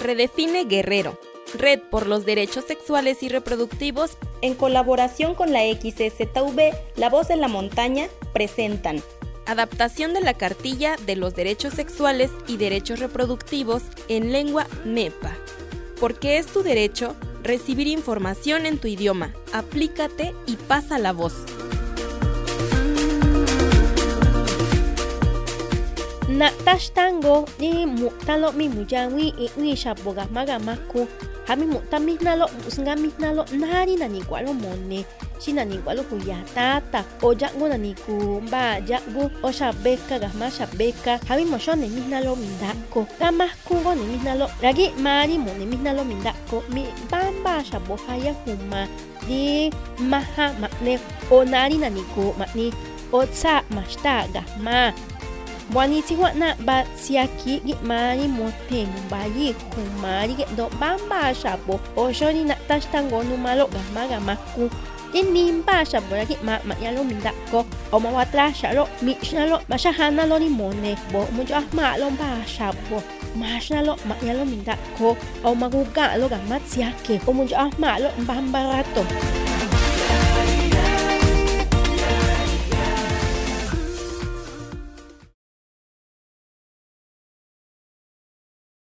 Redefine Guerrero, Red por los Derechos Sexuales y Reproductivos, en colaboración con la XSZV, La Voz de la Montaña, presentan Adaptación de la cartilla de los derechos sexuales y derechos reproductivos en lengua NEPA. Porque es tu derecho recibir información en tu idioma. Aplícate y pasa la voz. Na tango ni mu talo mi mujawi i wi shaboga maga maku hami mu tamisnalo musnga nari na ni kwalo mone china ni kwalo kuyatata o jango na ni ku ba jagu o shabeka ga ma shabeka hami mo shone misnalo mindako gama kugo ni misnalo ragi mari mo ni misnalo mindako mi bamba shabo haya huma di maha makne o nari na ni ku makni o tsa mashta ga ma Wani tiwa na ba siaki gi mari mote mumbayi kumari ge do bamba shabo o shori na tashtango numalo gama gama ku Ini ba shabo gi ma ma yalo minda ko o ma watra shalo mi shalo ma shahana lo ni mone bo mujo ah ma lo ba shabo ma shalo ma yalo minda ko o ma guga lo gama siaki o mujo ah ma lo bamba rato